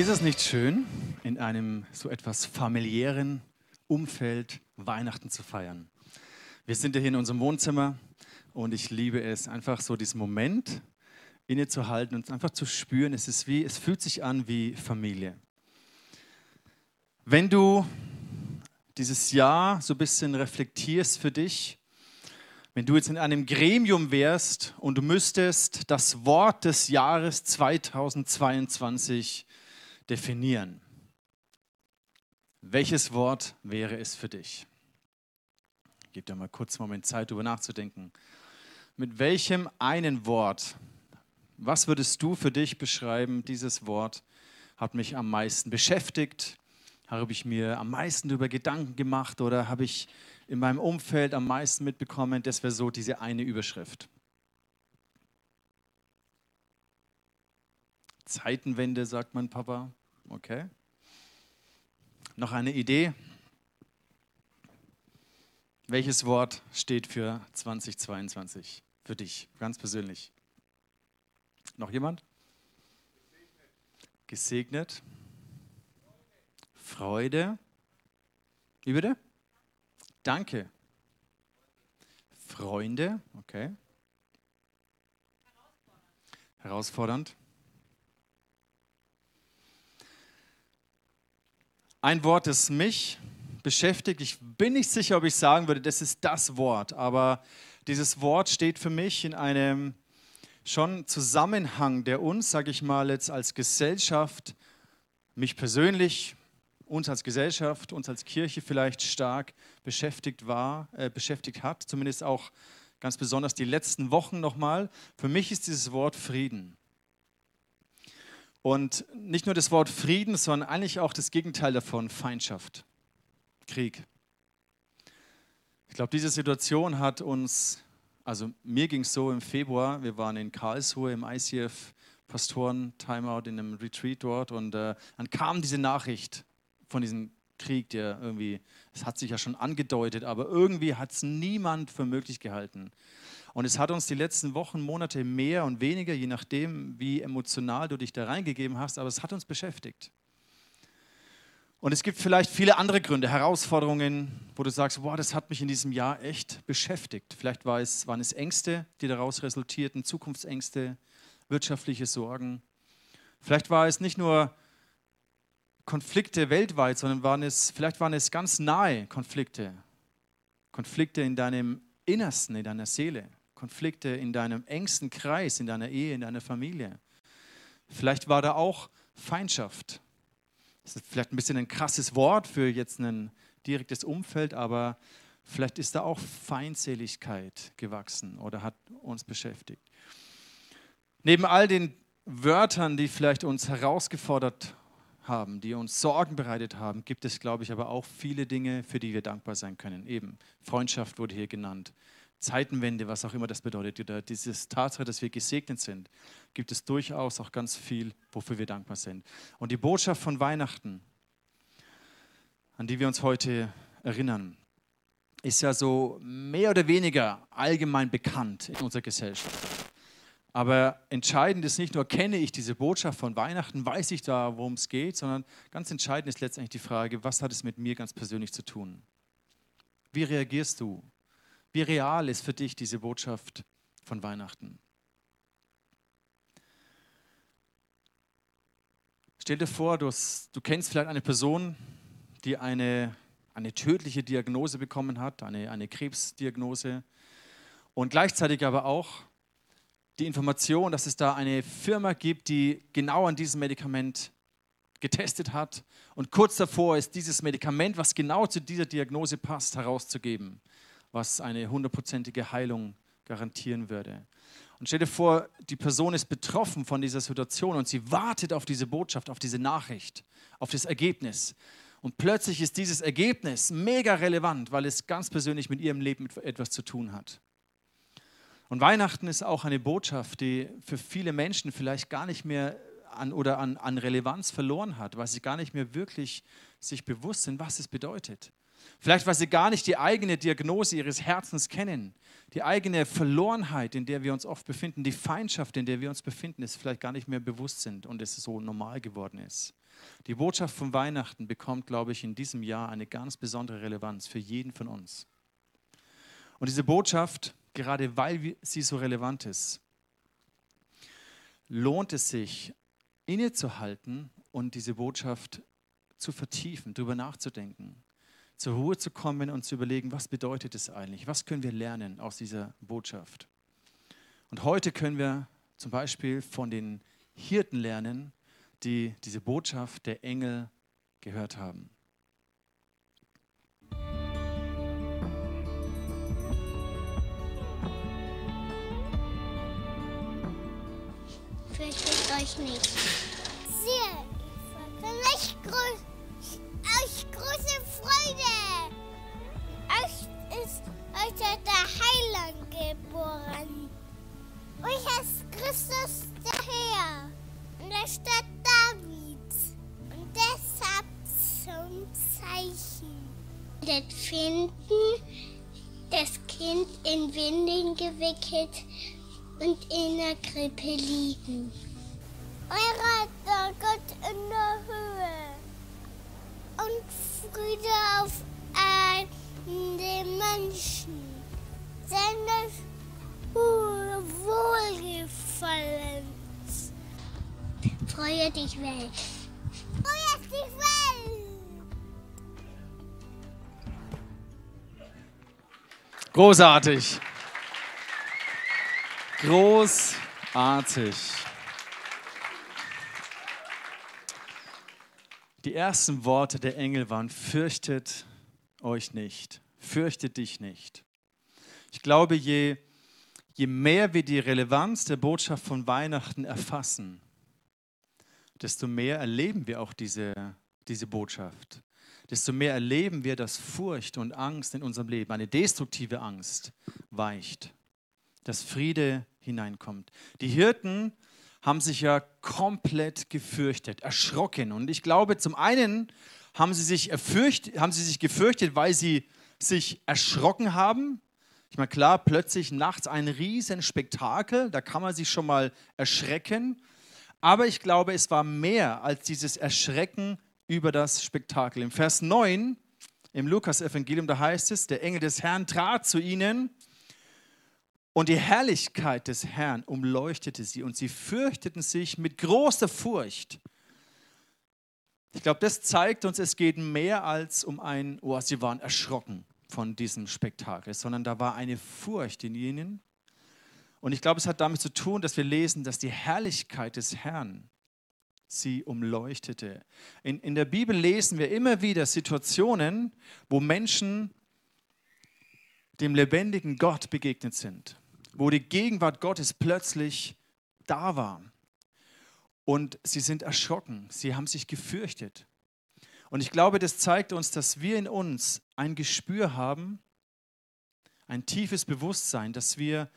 Ist es nicht schön, in einem so etwas familiären Umfeld Weihnachten zu feiern? Wir sind ja hier in unserem Wohnzimmer und ich liebe es, einfach so diesen Moment innezuhalten und einfach zu spüren. Es ist wie, es fühlt sich an wie Familie. Wenn du dieses Jahr so ein bisschen reflektierst für dich, wenn du jetzt in einem Gremium wärst und du müsstest das Wort des Jahres 2022 definieren, welches Wort wäre es für dich? Gib dir mal kurz einen Moment Zeit, darüber nachzudenken. Mit welchem einen Wort, was würdest du für dich beschreiben, dieses Wort hat mich am meisten beschäftigt? Habe ich mir am meisten darüber Gedanken gemacht oder habe ich in meinem Umfeld am meisten mitbekommen? Das wäre so diese eine Überschrift. Zeitenwende, sagt mein Papa. Okay. Noch eine Idee? Welches Wort steht für 2022 für dich, ganz persönlich? Noch jemand? Gesegnet. Freude. Wie bitte? Danke. Freunde. Okay. Herausfordernd. Ein Wort, das mich beschäftigt. Ich bin nicht sicher, ob ich sagen würde, das ist das Wort, aber dieses Wort steht für mich in einem schon Zusammenhang, der uns, sage ich mal, jetzt als Gesellschaft, mich persönlich, uns als Gesellschaft, uns als Kirche vielleicht stark beschäftigt war, äh, beschäftigt hat, zumindest auch ganz besonders die letzten Wochen nochmal. Für mich ist dieses Wort Frieden. Und nicht nur das Wort Frieden, sondern eigentlich auch das Gegenteil davon, Feindschaft. Krieg. Ich glaube, diese Situation hat uns, also mir ging es so im Februar, wir waren in Karlsruhe im ICF Pastoren Timeout in einem Retreat dort und äh, dann kam diese Nachricht von diesem Krieg, der irgendwie, es hat sich ja schon angedeutet, aber irgendwie hat es niemand für möglich gehalten. Und es hat uns die letzten Wochen, Monate mehr und weniger, je nachdem, wie emotional du dich da reingegeben hast, aber es hat uns beschäftigt. Und es gibt vielleicht viele andere Gründe, Herausforderungen, wo du sagst, boah, das hat mich in diesem Jahr echt beschäftigt. Vielleicht war es, waren es Ängste, die daraus resultierten, Zukunftsängste, wirtschaftliche Sorgen. Vielleicht war es nicht nur Konflikte weltweit, sondern waren es, vielleicht waren es ganz nahe Konflikte. Konflikte in deinem Innersten, in deiner Seele. Konflikte in deinem engsten Kreis, in deiner Ehe, in deiner Familie. Vielleicht war da auch Feindschaft das ist vielleicht ein bisschen ein krasses Wort für jetzt ein direktes Umfeld, aber vielleicht ist da auch Feindseligkeit gewachsen oder hat uns beschäftigt. Neben all den Wörtern, die vielleicht uns herausgefordert haben, die uns Sorgen bereitet haben, gibt es, glaube ich, aber auch viele Dinge, für die wir dankbar sein können. Eben Freundschaft wurde hier genannt, Zeitenwende, was auch immer das bedeutet, oder dieses Tatsache, dass wir gesegnet sind, gibt es durchaus auch ganz viel, wofür wir dankbar sind. Und die Botschaft von Weihnachten, an die wir uns heute erinnern, ist ja so mehr oder weniger allgemein bekannt in unserer Gesellschaft. Aber entscheidend ist nicht nur, kenne ich diese Botschaft von Weihnachten, weiß ich da, worum es geht, sondern ganz entscheidend ist letztendlich die Frage, was hat es mit mir ganz persönlich zu tun? Wie reagierst du wie real ist für dich diese Botschaft von Weihnachten? Stell dir vor, du, hast, du kennst vielleicht eine Person, die eine, eine tödliche Diagnose bekommen hat, eine, eine Krebsdiagnose und gleichzeitig aber auch die Information, dass es da eine Firma gibt, die genau an diesem Medikament getestet hat und kurz davor ist, dieses Medikament, was genau zu dieser Diagnose passt, herauszugeben was eine hundertprozentige Heilung garantieren würde. Und stell dir vor, die Person ist betroffen von dieser Situation und sie wartet auf diese Botschaft, auf diese Nachricht, auf das Ergebnis. Und plötzlich ist dieses Ergebnis mega relevant, weil es ganz persönlich mit ihrem Leben etwas zu tun hat. Und Weihnachten ist auch eine Botschaft, die für viele Menschen vielleicht gar nicht mehr an, oder an, an Relevanz verloren hat, weil sie gar nicht mehr wirklich sich bewusst sind, was es bedeutet. Vielleicht, weil sie gar nicht die eigene Diagnose ihres Herzens kennen. Die eigene Verlorenheit, in der wir uns oft befinden, die Feindschaft, in der wir uns befinden, ist vielleicht gar nicht mehr bewusst sind und es so normal geworden ist. Die Botschaft von Weihnachten bekommt, glaube ich, in diesem Jahr eine ganz besondere Relevanz für jeden von uns. Und diese Botschaft, gerade weil sie so relevant ist, lohnt es sich, innezuhalten und diese Botschaft zu vertiefen, darüber nachzudenken, zur Ruhe zu kommen und zu überlegen, was bedeutet es eigentlich? Was können wir lernen aus dieser Botschaft? Und heute können wir zum Beispiel von den Hirten lernen, die diese Botschaft der Engel gehört haben. Fürchtet euch nicht. Siehe, ich verkünde euch große Freude. Euch ist heute der Heiland geboren. Euch ist Christus der Herr in der Stadt Davids. Und deshalb zum Zeichen. Das finden das Kind in Windeln gewickelt und in der Krippe liegen. Euer Freue dich, Welt. Freue dich, Welt. Großartig. Großartig. Die ersten Worte der Engel waren, fürchtet euch nicht, fürchtet dich nicht. Ich glaube, je, je mehr wir die Relevanz der Botschaft von Weihnachten erfassen, desto mehr erleben wir auch diese, diese Botschaft. Desto mehr erleben wir, dass Furcht und Angst in unserem Leben, eine destruktive Angst, weicht, dass Friede hineinkommt. Die Hirten haben sich ja komplett gefürchtet, erschrocken. Und ich glaube, zum einen haben sie sich, erfürcht, haben sie sich gefürchtet, weil sie sich erschrocken haben. Ich meine, klar, plötzlich nachts ein riesen Spektakel, da kann man sich schon mal erschrecken. Aber ich glaube, es war mehr als dieses Erschrecken über das Spektakel. Im Vers 9 im Lukas-Evangelium, da heißt es, der Engel des Herrn trat zu ihnen und die Herrlichkeit des Herrn umleuchtete sie und sie fürchteten sich mit großer Furcht. Ich glaube, das zeigt uns, es geht mehr als um ein, oh, sie waren erschrocken von diesem Spektakel, sondern da war eine Furcht in ihnen. Und ich glaube, es hat damit zu tun, dass wir lesen, dass die Herrlichkeit des Herrn sie umleuchtete. In, in der Bibel lesen wir immer wieder Situationen, wo Menschen dem lebendigen Gott begegnet sind wo die Gegenwart Gottes plötzlich da war. Und sie sind erschrocken, sie haben sich gefürchtet. Und ich glaube, das zeigt uns, dass wir in uns ein Gespür haben, ein tiefes Bewusstsein, dass wir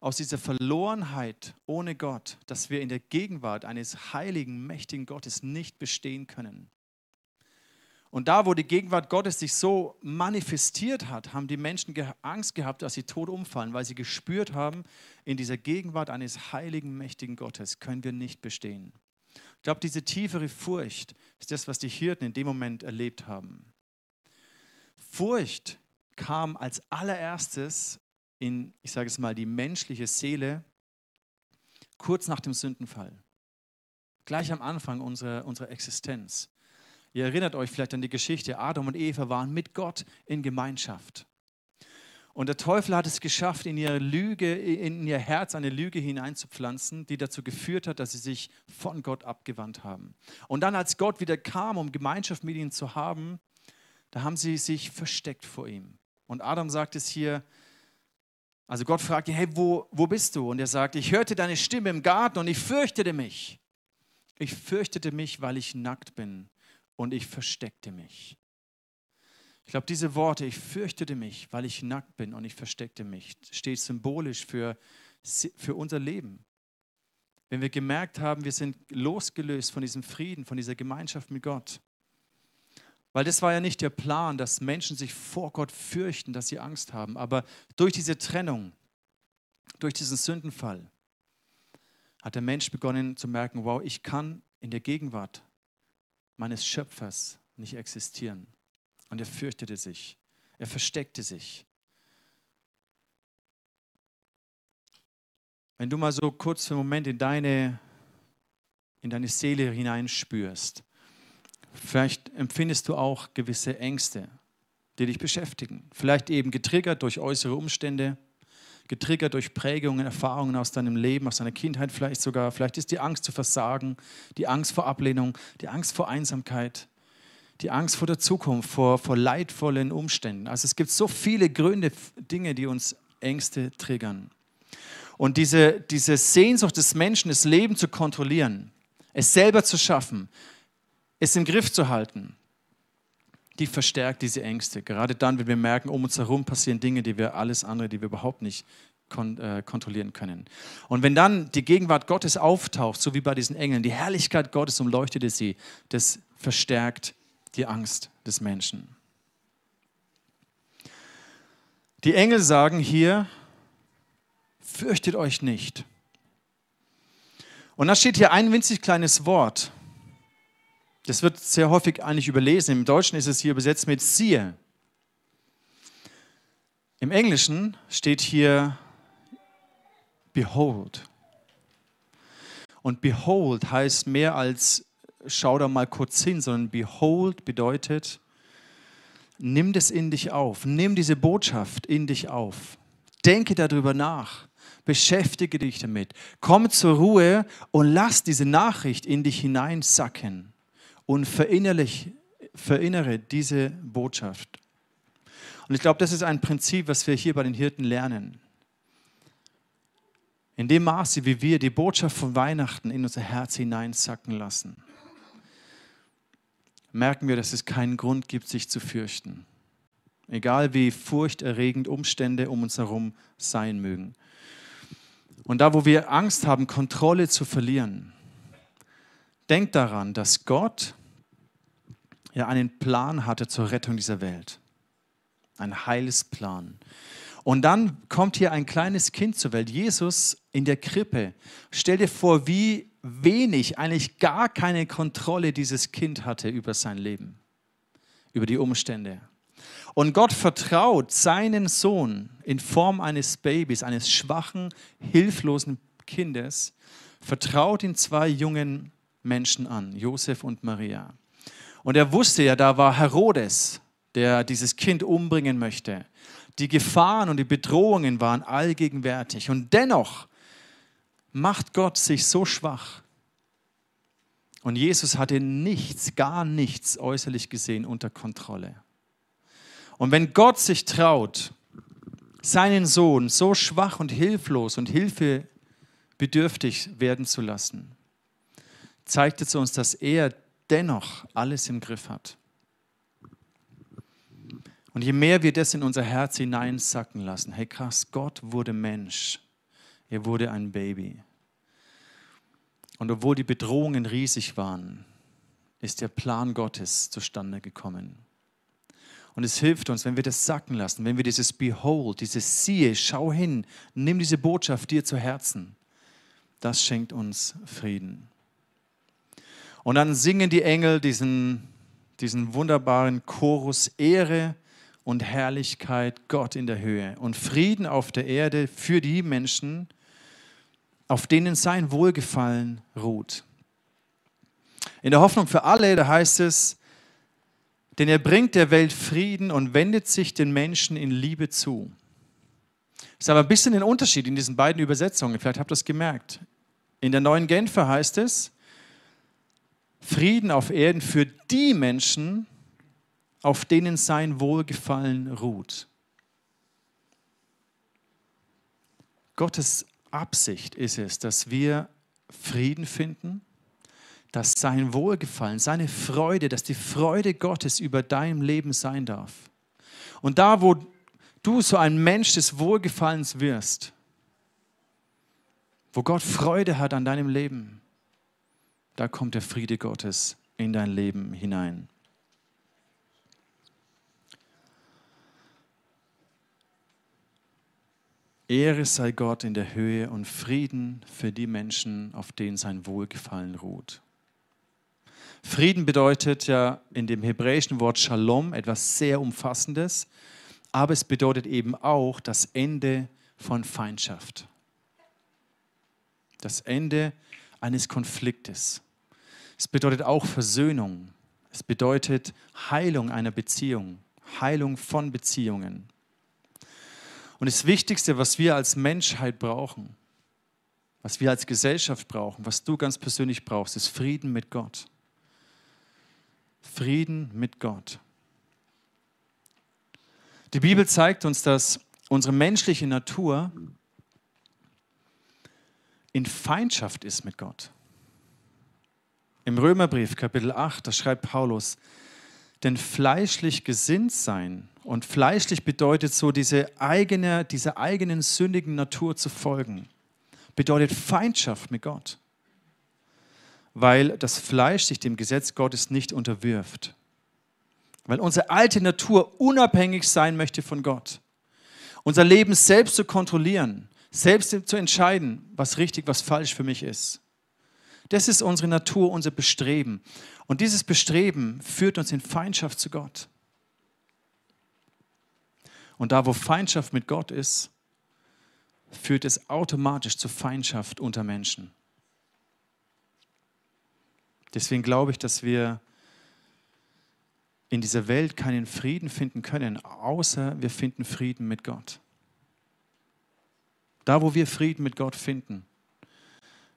aus dieser Verlorenheit ohne Gott, dass wir in der Gegenwart eines heiligen, mächtigen Gottes nicht bestehen können. Und da, wo die Gegenwart Gottes sich so manifestiert hat, haben die Menschen Angst gehabt, dass sie tot umfallen, weil sie gespürt haben, in dieser Gegenwart eines heiligen, mächtigen Gottes können wir nicht bestehen. Ich glaube, diese tiefere Furcht ist das, was die Hirten in dem Moment erlebt haben. Furcht kam als allererstes in, ich sage es mal, die menschliche Seele kurz nach dem Sündenfall. Gleich am Anfang unserer, unserer Existenz. Ihr erinnert euch vielleicht an die Geschichte, Adam und Eva waren mit Gott in Gemeinschaft. Und der Teufel hat es geschafft, in ihr, Lüge, in ihr Herz eine Lüge hineinzupflanzen, die dazu geführt hat, dass sie sich von Gott abgewandt haben. Und dann, als Gott wieder kam, um Gemeinschaft mit ihnen zu haben, da haben sie sich versteckt vor ihm. Und Adam sagt es hier, also Gott fragt ihn, hey, wo, wo bist du? Und er sagt, ich hörte deine Stimme im Garten und ich fürchtete mich. Ich fürchtete mich, weil ich nackt bin und ich versteckte mich. Ich glaube, diese Worte, ich fürchtete mich, weil ich nackt bin und ich versteckte mich, steht symbolisch für, für unser Leben. Wenn wir gemerkt haben, wir sind losgelöst von diesem Frieden, von dieser Gemeinschaft mit Gott. Weil das war ja nicht der Plan, dass Menschen sich vor Gott fürchten, dass sie Angst haben. Aber durch diese Trennung, durch diesen Sündenfall, hat der Mensch begonnen zu merken, wow, ich kann in der Gegenwart meines Schöpfers nicht existieren. Und er fürchtete sich. Er versteckte sich. Wenn du mal so kurz für einen Moment in deine, in deine Seele hineinspürst, vielleicht empfindest du auch gewisse Ängste, die dich beschäftigen. Vielleicht eben getriggert durch äußere Umstände, getriggert durch Prägungen, Erfahrungen aus deinem Leben, aus deiner Kindheit vielleicht sogar. Vielleicht ist die Angst zu versagen, die Angst vor Ablehnung, die Angst vor Einsamkeit, die Angst vor der Zukunft, vor, vor leidvollen Umständen. Also es gibt so viele Gründe, Dinge, die uns Ängste triggern. Und diese, diese Sehnsucht des Menschen, das Leben zu kontrollieren, es selber zu schaffen, es im Griff zu halten, die verstärkt diese Ängste. Gerade dann, wenn wir merken, um uns herum passieren Dinge, die wir alles andere, die wir überhaupt nicht kon äh, kontrollieren können. Und wenn dann die Gegenwart Gottes auftaucht, so wie bei diesen Engeln, die Herrlichkeit Gottes umleuchtete sie, das verstärkt die Angst des Menschen. Die Engel sagen hier, fürchtet euch nicht. Und da steht hier ein winzig kleines Wort. Das wird sehr häufig eigentlich überlesen. Im Deutschen ist es hier übersetzt mit siehe. Im Englischen steht hier behold. Und behold heißt mehr als schau da mal kurz hin, sondern behold bedeutet, nimm das in dich auf, nimm diese Botschaft in dich auf, denke darüber nach, beschäftige dich damit, komm zur Ruhe und lass diese Nachricht in dich hineinsacken und verinnerlich, verinnere diese Botschaft. Und ich glaube, das ist ein Prinzip, was wir hier bei den Hirten lernen. In dem Maße, wie wir die Botschaft von Weihnachten in unser Herz hineinsacken lassen, merken wir, dass es keinen Grund gibt, sich zu fürchten. Egal wie furchterregend Umstände um uns herum sein mögen. Und da, wo wir Angst haben, Kontrolle zu verlieren, denkt daran, dass Gott ja einen Plan hatte zur Rettung dieser Welt. Ein Heilsplan. Und dann kommt hier ein kleines Kind zur Welt, Jesus in der Krippe. Stell dir vor, wie wenig, eigentlich gar keine Kontrolle dieses Kind hatte über sein Leben, über die Umstände. Und Gott vertraut seinen Sohn in Form eines Babys, eines schwachen, hilflosen Kindes, vertraut ihn zwei jungen Menschen an, Josef und Maria. Und er wusste ja, da war Herodes, der dieses Kind umbringen möchte. Die Gefahren und die Bedrohungen waren allgegenwärtig. Und dennoch macht Gott sich so schwach. Und Jesus hatte nichts, gar nichts äußerlich gesehen unter Kontrolle. Und wenn Gott sich traut, seinen Sohn so schwach und hilflos und hilfebedürftig werden zu lassen, zeigt es uns, dass er dennoch alles im Griff hat. Und je mehr wir das in unser Herz hineinsacken lassen, hey krass, Gott wurde Mensch, er wurde ein Baby. Und obwohl die Bedrohungen riesig waren, ist der Plan Gottes zustande gekommen. Und es hilft uns, wenn wir das sacken lassen, wenn wir dieses Behold, dieses Siehe, schau hin, nimm diese Botschaft dir zu Herzen. Das schenkt uns Frieden. Und dann singen die Engel diesen, diesen wunderbaren Chorus Ehre und Herrlichkeit Gott in der Höhe und Frieden auf der Erde für die Menschen, auf denen sein Wohlgefallen ruht. In der Hoffnung für alle, da heißt es, denn er bringt der Welt Frieden und wendet sich den Menschen in Liebe zu. Das ist aber ein bisschen ein Unterschied in diesen beiden Übersetzungen. Vielleicht habt ihr es gemerkt. In der neuen Genfer heißt es, Frieden auf Erden für die Menschen, auf denen sein Wohlgefallen ruht. Gottes Absicht ist es, dass wir Frieden finden, dass sein Wohlgefallen, seine Freude, dass die Freude Gottes über dein Leben sein darf. Und da, wo du so ein Mensch des Wohlgefallens wirst, wo Gott Freude hat an deinem Leben, da kommt der Friede Gottes in dein Leben hinein. Ehre sei Gott in der Höhe und Frieden für die Menschen, auf denen sein Wohlgefallen ruht. Frieden bedeutet ja in dem hebräischen Wort Shalom etwas sehr Umfassendes, aber es bedeutet eben auch das Ende von Feindschaft. Das Ende eines Konfliktes. Es bedeutet auch Versöhnung. Es bedeutet Heilung einer Beziehung, Heilung von Beziehungen. Und das Wichtigste, was wir als Menschheit brauchen, was wir als Gesellschaft brauchen, was du ganz persönlich brauchst, ist Frieden mit Gott. Frieden mit Gott. Die Bibel zeigt uns, dass unsere menschliche Natur in Feindschaft ist mit Gott. Im Römerbrief Kapitel 8, da schreibt Paulus, denn fleischlich gesinnt sein und fleischlich bedeutet so diese eigene, dieser eigenen sündigen Natur zu folgen, bedeutet Feindschaft mit Gott, weil das Fleisch sich dem Gesetz Gottes nicht unterwirft, weil unsere alte Natur unabhängig sein möchte von Gott, unser Leben selbst zu kontrollieren, selbst zu entscheiden, was richtig, was falsch für mich ist. Das ist unsere Natur, unser Bestreben. Und dieses Bestreben führt uns in Feindschaft zu Gott. Und da, wo Feindschaft mit Gott ist, führt es automatisch zu Feindschaft unter Menschen. Deswegen glaube ich, dass wir in dieser Welt keinen Frieden finden können, außer wir finden Frieden mit Gott. Da, wo wir Frieden mit Gott finden,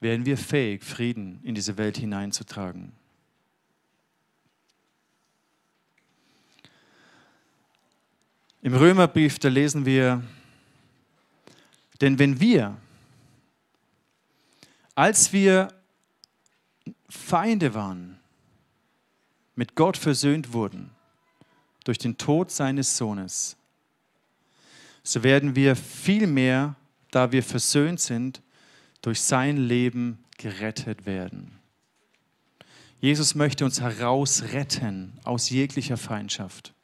werden wir fähig, Frieden in diese Welt hineinzutragen. Im Römerbrief, da lesen wir, denn wenn wir, als wir Feinde waren, mit Gott versöhnt wurden durch den Tod seines Sohnes, so werden wir vielmehr, da wir versöhnt sind, durch sein Leben gerettet werden. Jesus möchte uns herausretten aus jeglicher Feindschaft.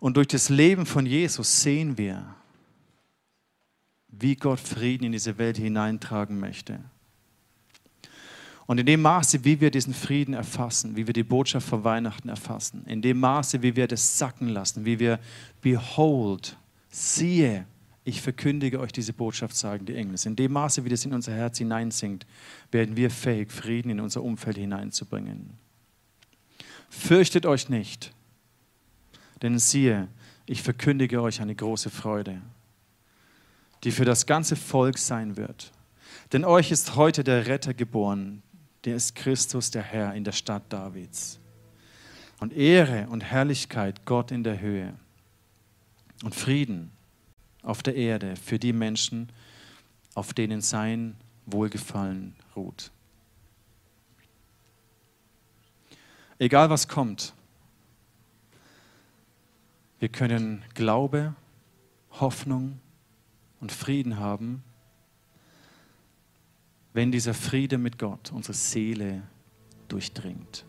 Und durch das Leben von Jesus sehen wir, wie Gott Frieden in diese Welt hineintragen möchte. Und in dem Maße, wie wir diesen Frieden erfassen, wie wir die Botschaft von Weihnachten erfassen, in dem Maße, wie wir das sacken lassen, wie wir behold, siehe, ich verkündige euch diese Botschaft, sagen die Engel. In dem Maße, wie das in unser Herz hineinsinkt, werden wir fähig, Frieden in unser Umfeld hineinzubringen. Fürchtet euch nicht, denn siehe, ich verkündige euch eine große Freude, die für das ganze Volk sein wird. Denn euch ist heute der Retter geboren, der ist Christus, der Herr, in der Stadt Davids. Und Ehre und Herrlichkeit Gott in der Höhe und Frieden auf der Erde für die Menschen, auf denen sein Wohlgefallen ruht. Egal was kommt, wir können Glaube, Hoffnung und Frieden haben, wenn dieser Friede mit Gott unsere Seele durchdringt.